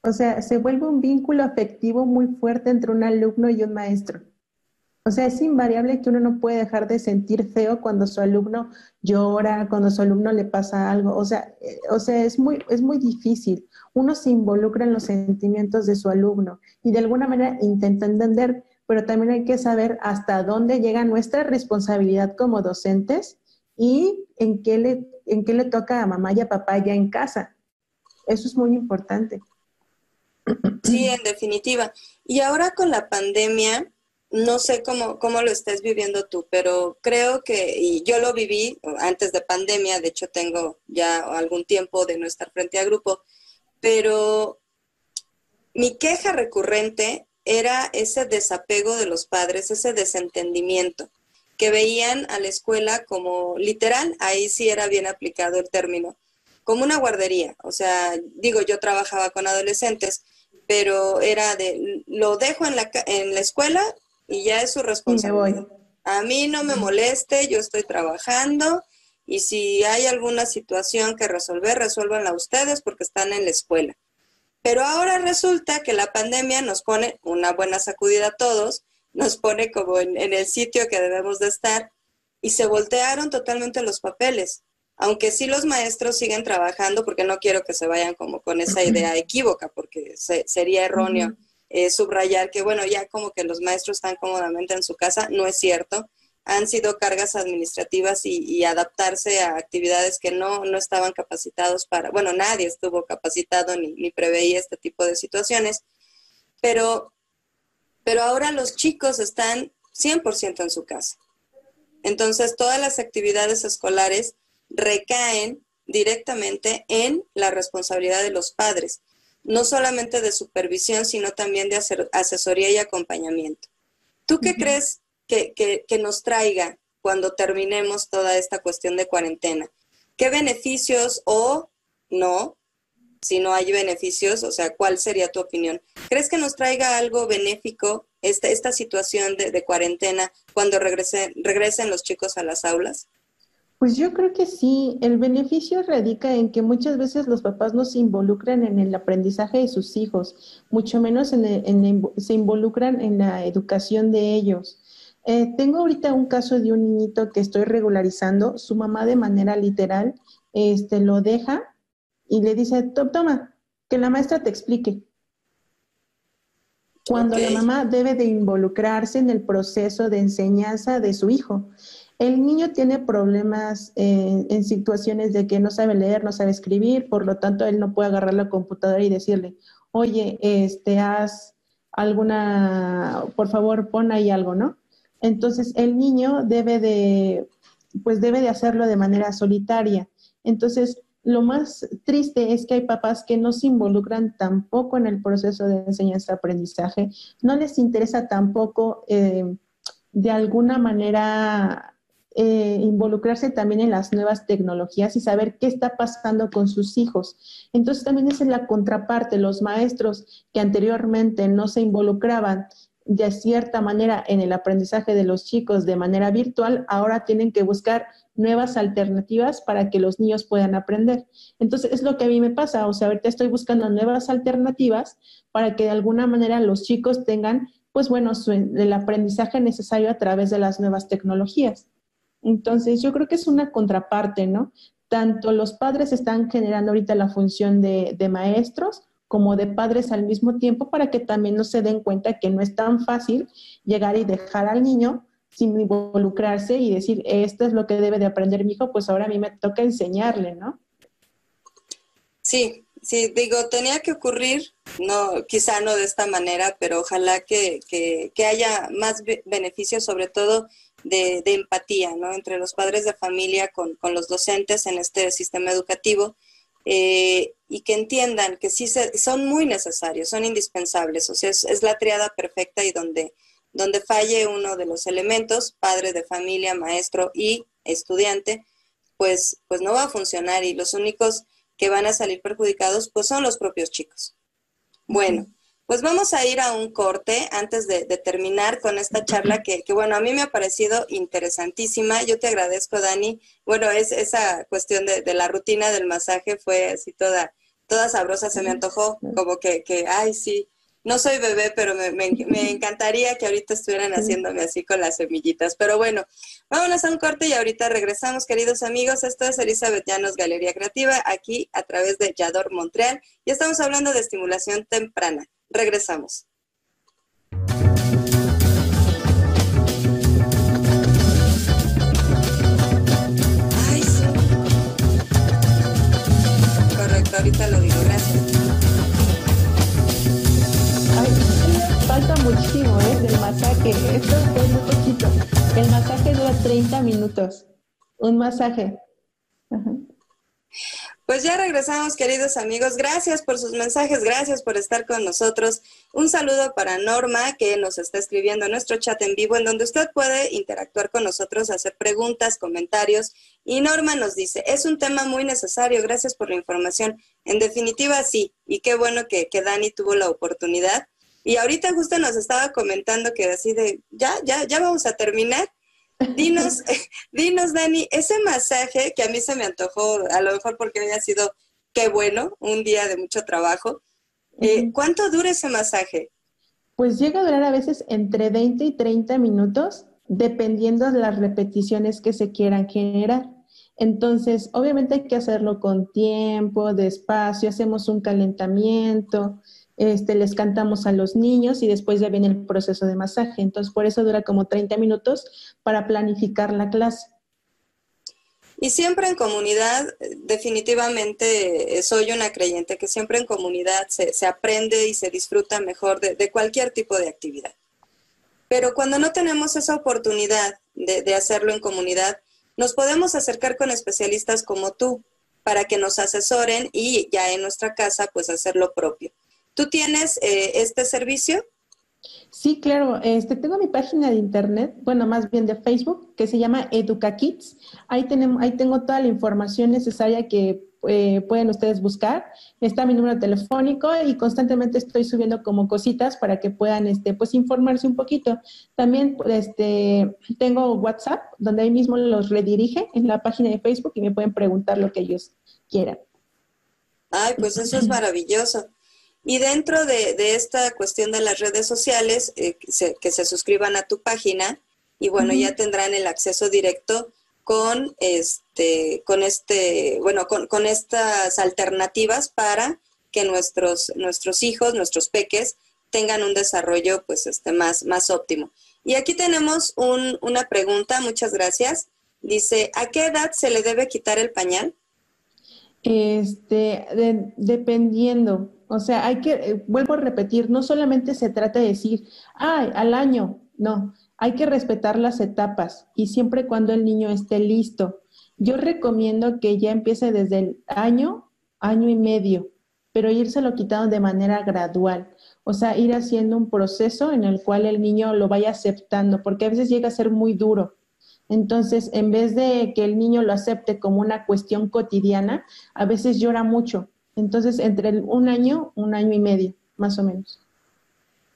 [SPEAKER 3] O sea, se vuelve un vínculo afectivo muy fuerte entre un alumno y un maestro. O sea, es invariable que uno no puede dejar de sentir feo cuando su alumno llora, cuando su alumno le pasa algo. O sea, eh, o sea es, muy, es muy difícil. Uno se involucra en los sentimientos de su alumno y de alguna manera intenta entender pero también hay que saber hasta dónde llega nuestra responsabilidad como docentes y en qué le, en qué le toca a mamá y a papá ya en casa. Eso es muy importante.
[SPEAKER 1] Sí, en definitiva. Y ahora con la pandemia, no sé cómo, cómo lo estés viviendo tú, pero creo que, y yo lo viví antes de pandemia, de hecho tengo ya algún tiempo de no estar frente a grupo, pero mi queja recurrente era ese desapego de los padres, ese desentendimiento, que veían a la escuela como literal, ahí sí era bien aplicado el término, como una guardería. O sea, digo, yo trabajaba con adolescentes, pero era de, lo dejo en la, en la escuela y ya es su responsabilidad. A mí no me moleste, yo estoy trabajando y si hay alguna situación que resolver, resuélvanla ustedes porque están en la escuela. Pero ahora resulta que la pandemia nos pone una buena sacudida a todos, nos pone como en, el sitio que debemos de estar y se voltearon totalmente los papeles. Aunque sí los maestros siguen trabajando, porque no quiero que se vayan como con esa idea equívoca, porque sería erróneo eh, subrayar que, bueno, ya como que los maestros están cómodamente en su casa, no es cierto. Han sido cargas administrativas y, adaptarse a actividades que no, no, estaban capacitados para, bueno, nadie estuvo capacitado ni, ni preveía este tipo de situaciones, pero, pero ahora los chicos están 100% en su casa. Entonces, todas las actividades escolares recaen directamente en la responsabilidad de los padres, no solamente de supervisión, sino también de asesoría y acompañamiento. ¿Tú qué crees que, que nos traiga cuando terminemos toda esta cuestión de cuarentena? ¿Qué beneficios o no si no hay beneficios? O sea, ¿cuál sería tu opinión? ¿Crees que nos traiga algo benéfico esta, esta situación de, cuarentena cuando regresen los chicos a las aulas?
[SPEAKER 3] Pues yo creo que sí. El beneficio radica en que muchas veces los papás no se involucran en el aprendizaje de sus hijos, mucho menos en, se involucran en la educación de ellos. Eh, tengo ahorita un caso de un niñito que estoy regularizando. Su mamá de manera literal este, lo deja y le dice, toma, que la maestra te explique. Cuando la mamá debe de involucrarse en el proceso de enseñanza de su hijo. El niño tiene problemas eh, en situaciones de que no sabe leer, no sabe escribir, por lo tanto él no puede agarrar la computadora y decirle, oye, este, haz alguna, por favor, pon ahí algo, ¿no? Entonces el niño debe de, pues debe de hacerlo de manera solitaria. Entonces, lo más triste es que hay papás que no se involucran tampoco en el proceso de enseñanza-aprendizaje, no les interesa tampoco eh, de alguna manera eh, involucrarse también en las nuevas tecnologías y saber qué está pasando con sus hijos. Entonces también es la contraparte, los maestros que anteriormente no se involucraban de cierta manera en el aprendizaje de los chicos de manera virtual, ahora tienen que buscar nuevas alternativas para que los niños puedan aprender. Entonces, es lo que a mí me pasa, o sea, ahorita estoy buscando nuevas alternativas para que de alguna manera los chicos tengan, pues bueno, el aprendizaje necesario a través de las nuevas tecnologías. Entonces, yo creo que es una contraparte, ¿no? Tanto los padres están generando ahorita la función de, de maestros, como de padres al mismo tiempo para que también no se den cuenta que no es tan fácil llegar y dejar al niño sin involucrarse y decir, esto es lo que debe de aprender mi hijo, pues ahora a mí me toca enseñarle, ¿no?
[SPEAKER 1] Sí, sí, digo, tenía que ocurrir, no, quizá no de esta manera, pero ojalá que, haya más beneficios, sobre todo de, empatía, ¿no? Entre los padres de familia con, con los docentes en este sistema educativo eh, y que entiendan que sí son muy necesarios, son indispensables. O sea, es, la triada perfecta y donde, donde falle uno de los elementos, padre de familia, maestro y estudiante, pues, pues no va a funcionar y los únicos que van a salir perjudicados pues son los propios chicos. Bueno, pues vamos a ir a un corte antes de, terminar con esta charla que, bueno, a mí me ha parecido interesantísima. Yo te agradezco, Dani. Bueno, es esa cuestión de, la rutina del masaje fue así toda, toda sabrosa, se me antojó, como que, que ay, sí, no soy bebé, pero me, me, encantaría que ahorita estuvieran haciéndome así con las semillitas. Pero bueno, vámonos a un corte y ahorita regresamos, queridos amigos. Esto es Elizabeth Llanos Galería Creativa, aquí a través de Yador Montreal. Y estamos hablando de estimulación temprana. Regresamos. Correcto, ahorita lo digo, gracias.
[SPEAKER 3] Ay, falta muchísimo, ¿eh? Del masaje. Esto es muy poquito. El masaje dura 30 minutos. Un masaje. Ajá.
[SPEAKER 1] Pues ya regresamos, queridos amigos. Gracias por sus mensajes, gracias por estar con nosotros. Un saludo para Norma, que nos está escribiendo en nuestro chat en vivo, en donde usted puede interactuar con nosotros, hacer preguntas, comentarios. Y Norma nos dice, es un tema muy necesario, gracias por la información. En definitiva, sí, y qué bueno que, que Dani tuvo la oportunidad. Y ahorita justo nos estaba comentando que así de, ya, ya, ya vamos a terminar. Dinos, dinos, Dani, ese masaje que a mí se me antojó, a lo mejor porque había sido, qué bueno, un día de mucho trabajo. Eh, ¿Cuánto dura ese masaje?
[SPEAKER 3] Pues llega a durar a veces entre 20 y 30 minutos, dependiendo de las repeticiones que se quieran generar. Entonces, obviamente hay que hacerlo con tiempo, despacio, hacemos un calentamiento, este, les cantamos a los niños y después ya viene el proceso de masaje. Entonces, por eso dura como 30 minutos para planificar la clase.
[SPEAKER 1] Y siempre en comunidad, definitivamente eh, soy una creyente que siempre en comunidad se, aprende y se disfruta mejor de, cualquier tipo de actividad. Pero cuando no tenemos esa oportunidad de, de hacerlo en comunidad, nos podemos acercar con especialistas como tú, para que nos asesoren y ya en nuestra casa pues hacer lo propio. ¿Tú tienes eh, este servicio?
[SPEAKER 3] Sí, claro. Este, tengo mi página de internet, bueno, más bien de Facebook, que se llama EducaKids. Ahí, tenemos, ahí tengo toda la información necesaria que eh, pueden ustedes buscar. Está mi número telefónico y constantemente estoy subiendo como cositas para que puedan este, pues, informarse un poquito. También este, tengo WhatsApp, donde ahí mismo los redirige en la página de Facebook y me pueden preguntar lo que ellos quieran.
[SPEAKER 1] Ay, pues eso es maravilloso. Y dentro de, esta cuestión de las redes sociales, eh, que, se, suscriban a tu página y bueno, ya tendrán el acceso directo con este, con este, bueno, con, con, estas alternativas para que nuestros, nuestros hijos, nuestros peques, tengan un desarrollo pues este más, más óptimo. Y aquí tenemos un, una pregunta, muchas gracias. Dice, ¿a qué edad se le debe quitar el pañal?
[SPEAKER 3] Este, dependiendo, o sea, hay que, eh, vuelvo a repetir, no solamente se trata de decir, ay, al año, no, hay que respetar las etapas y siempre cuando el niño esté listo. Yo recomiendo que ya empiece desde el año, año y medio, pero írselo quitando de manera gradual. O sea, ir haciendo un proceso en el cual el niño lo vaya aceptando, porque a veces llega a ser muy duro. Entonces, en vez de que el niño lo acepte como una cuestión cotidiana, a veces llora mucho entonces, entre un año, un año y medio, más o menos.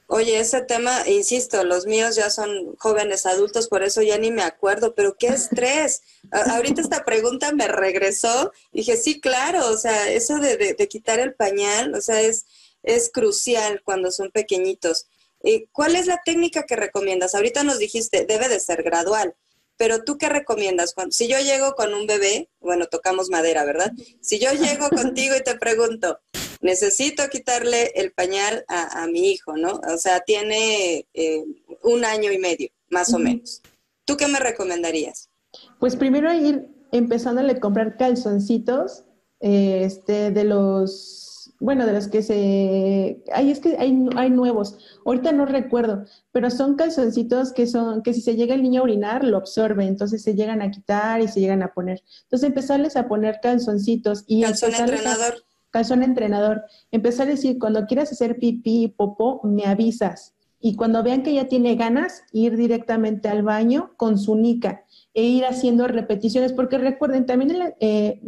[SPEAKER 1] Oye, ese tema, insisto, los míos ya son jóvenes adultos, por eso ya ni me acuerdo, pero qué estrés. ahorita esta pregunta me regresó, dije, sí, claro, o sea, eso de, de, quitar el pañal, o sea, es, es crucial cuando son pequeñitos. Eh, ¿Cuál es la técnica que recomiendas? Ahorita nos dijiste, debe de ser gradual, pero tú qué recomiendas? Cuando, si yo llego con un bebé, bueno, tocamos madera, ¿verdad? Si yo llego contigo y te pregunto, necesito quitarle el pañal a, mi hijo, ¿no? O sea, tiene eh, un año y medio, más o menos. ¿Tú qué me recomendarías?
[SPEAKER 3] Pues primero ir empezándole a comprar calzoncitos este, de los bueno, de los que se, hay es que hay, hay nuevos, ahorita no recuerdo, pero son calzoncitos que son, que si se llega el niño a orinar, lo absorbe, entonces se llegan a quitar y se llegan a poner. Entonces empezarles a poner calzoncitos y...
[SPEAKER 1] Calzón entrenador.
[SPEAKER 3] calzón entrenador. Empezar a decir, cuando quieras hacer pipí y popó, me avisas. Y cuando vean que ya tiene ganas, ir directamente al baño con su nica e ir haciendo repeticiones, porque recuerden, también el, eh,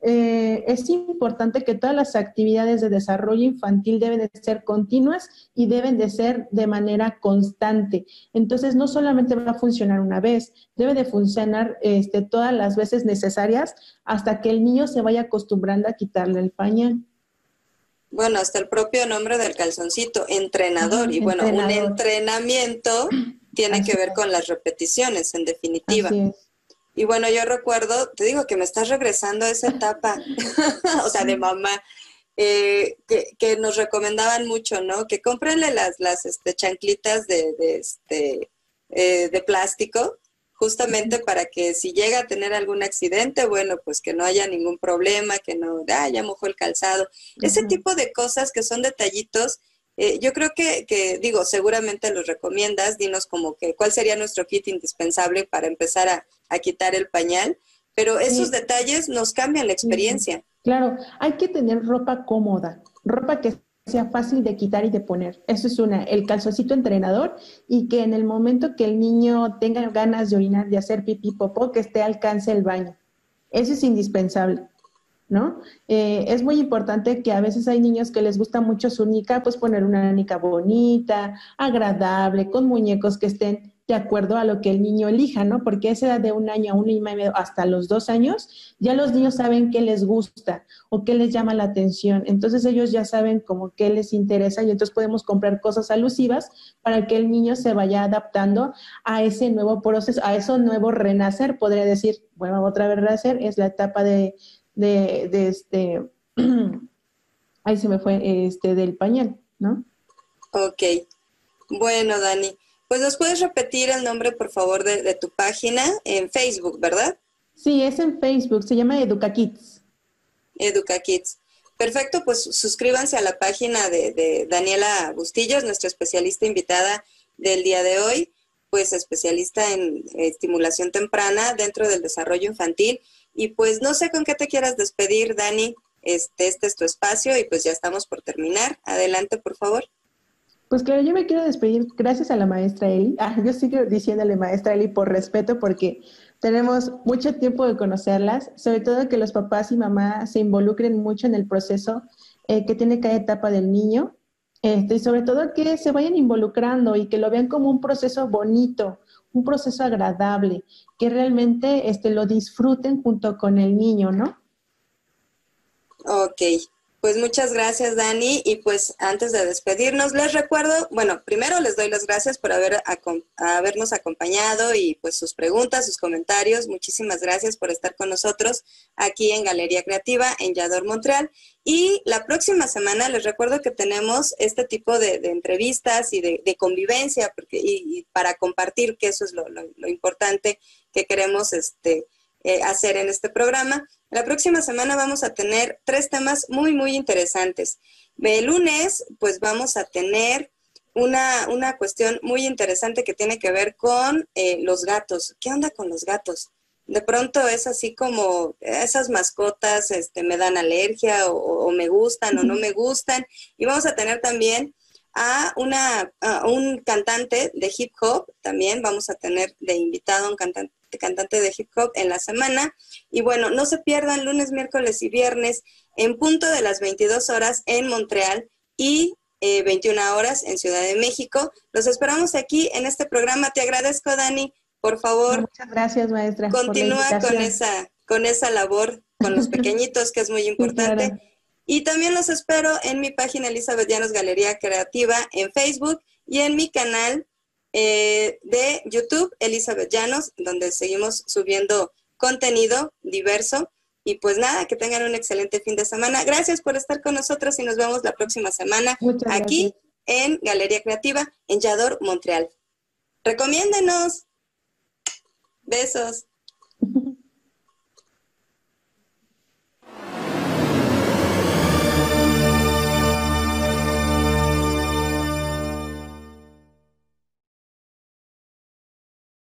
[SPEAKER 3] eh, es importante que todas las actividades de desarrollo infantil deben de ser continuas y deben de ser de manera constante. Entonces, no solamente va a funcionar una vez, debe de funcionar este, todas las veces necesarias hasta que el niño se vaya acostumbrando a quitarle el pañal.
[SPEAKER 1] Bueno, hasta el propio nombre del calzoncito, entrenador. y bueno, un entrenamiento tiene que ver con las repeticiones, en definitiva. Y bueno, yo recuerdo, te digo que me estás regresando a esa etapa, o sea, de mamá, eh, que, nos recomendaban mucho, ¿no? Que cómprenle las, las este, chanclitas de, de, este, eh, de plástico, justamente para que si llega a tener algún accidente, bueno, pues que no haya ningún problema, que no, ah, ya mojó el calzado. Ese tipo de cosas que son detallitos eh, yo creo que, que, digo, seguramente los recomiendas, dinos como que cuál sería nuestro kit indispensable para empezar a, quitar el pañal, pero esos detalles nos cambian la experiencia.
[SPEAKER 3] Claro, hay que tener ropa cómoda, ropa que sea fácil de quitar y de poner. Eso es una, el calzocito entrenador y que en el momento que el niño tenga ganas de orinar, de hacer pipí, popó, que esté al alcance el baño. Eso es indispensable. ¿No? Eh, es muy importante que a veces hay niños que les gusta mucho su nica, pues poner una nica bonita, agradable, con muñecos que estén de acuerdo a lo que el niño elija, ¿no? Porque esa edad de un año a un año y medio hasta los dos años, ya los niños saben qué les gusta o qué les llama la atención. Entonces ellos ya saben como qué les interesa y entonces podemos comprar cosas alusivas para que el niño se vaya adaptando a ese nuevo proceso, a ese nuevo renacer, podría decir, bueno, otra vez renacer es la etapa de de, este, ahí se me fue, este, del pañal, ¿no?
[SPEAKER 1] Ok. Bueno, Dani, pues nos puedes repetir el nombre, por favor, de, tu página en Facebook, ¿verdad?
[SPEAKER 3] Sí, es en Facebook, se llama Educa Kids.
[SPEAKER 1] Educa Kids. Perfecto, pues suscríbanse a la página de, de, Daniela Bustillos, nuestra especialista invitada del día de hoy, pues especialista en estimulación temprana dentro del desarrollo infantil Y pues no sé con qué te quieras despedir, Dani. Este, este es tu espacio y pues ya estamos por terminar. Adelante, por favor.
[SPEAKER 3] Pues claro, yo me quiero despedir gracias a la maestra Eli. Ah, yo sigo diciéndole maestra Eli por respeto porque tenemos mucho tiempo de conocerlas, sobre todo que los papás y mamás se involucren mucho en el proceso eh, que tiene cada etapa del niño, este, y sobre todo que se vayan involucrando y que lo vean como un proceso bonito, un proceso agradable, que realmente este, lo disfruten junto con el niño, ¿no?
[SPEAKER 1] Ok, pues muchas gracias, Dani. Y pues antes de despedirnos, les recuerdo, bueno, primero les doy las gracias por haber habernos acompañado y pues sus preguntas, sus comentarios. Muchísimas gracias por estar con nosotros aquí en Galería Creativa en Yador, Montreal. Y la próxima semana les recuerdo que tenemos este tipo de, entrevistas y de, convivencia porque, y, para compartir, que eso es lo, lo importante que queremos este, eh, hacer en este programa. La próxima semana vamos a tener tres temas muy, muy interesantes. El lunes, pues vamos a tener una, una cuestión muy interesante que tiene que ver con eh, los gatos. ¿Qué onda con los gatos? De pronto es así como esas mascotas este, me dan alergia o, me gustan o no me gustan. Y vamos a tener también a, una, a un cantante de hip hop, también vamos a tener de invitado a un cantante cantante de hip hop en la semana. Y bueno, no se pierdan lunes, miércoles y viernes en punto de las 22 horas en Montreal y 21 eh, horas en Ciudad de México. Los esperamos aquí en este programa. Te agradezco, Dani. Por favor.
[SPEAKER 3] Muchas gracias, maestra.
[SPEAKER 1] Continúa con esa, con esa labor con los pequeñitos, que es muy importante. Y también los espero en mi página Elizabeth Llanos Galería Creativa en Facebook y en mi canal eh, de YouTube, Elizabeth Llanos, donde seguimos subiendo contenido diverso. Y pues nada, que tengan un excelente fin de semana. Gracias por estar con nosotros y nos vemos la próxima semana aquí en Galería Creativa en Yador, Montreal. Recomiéndenos. Besos.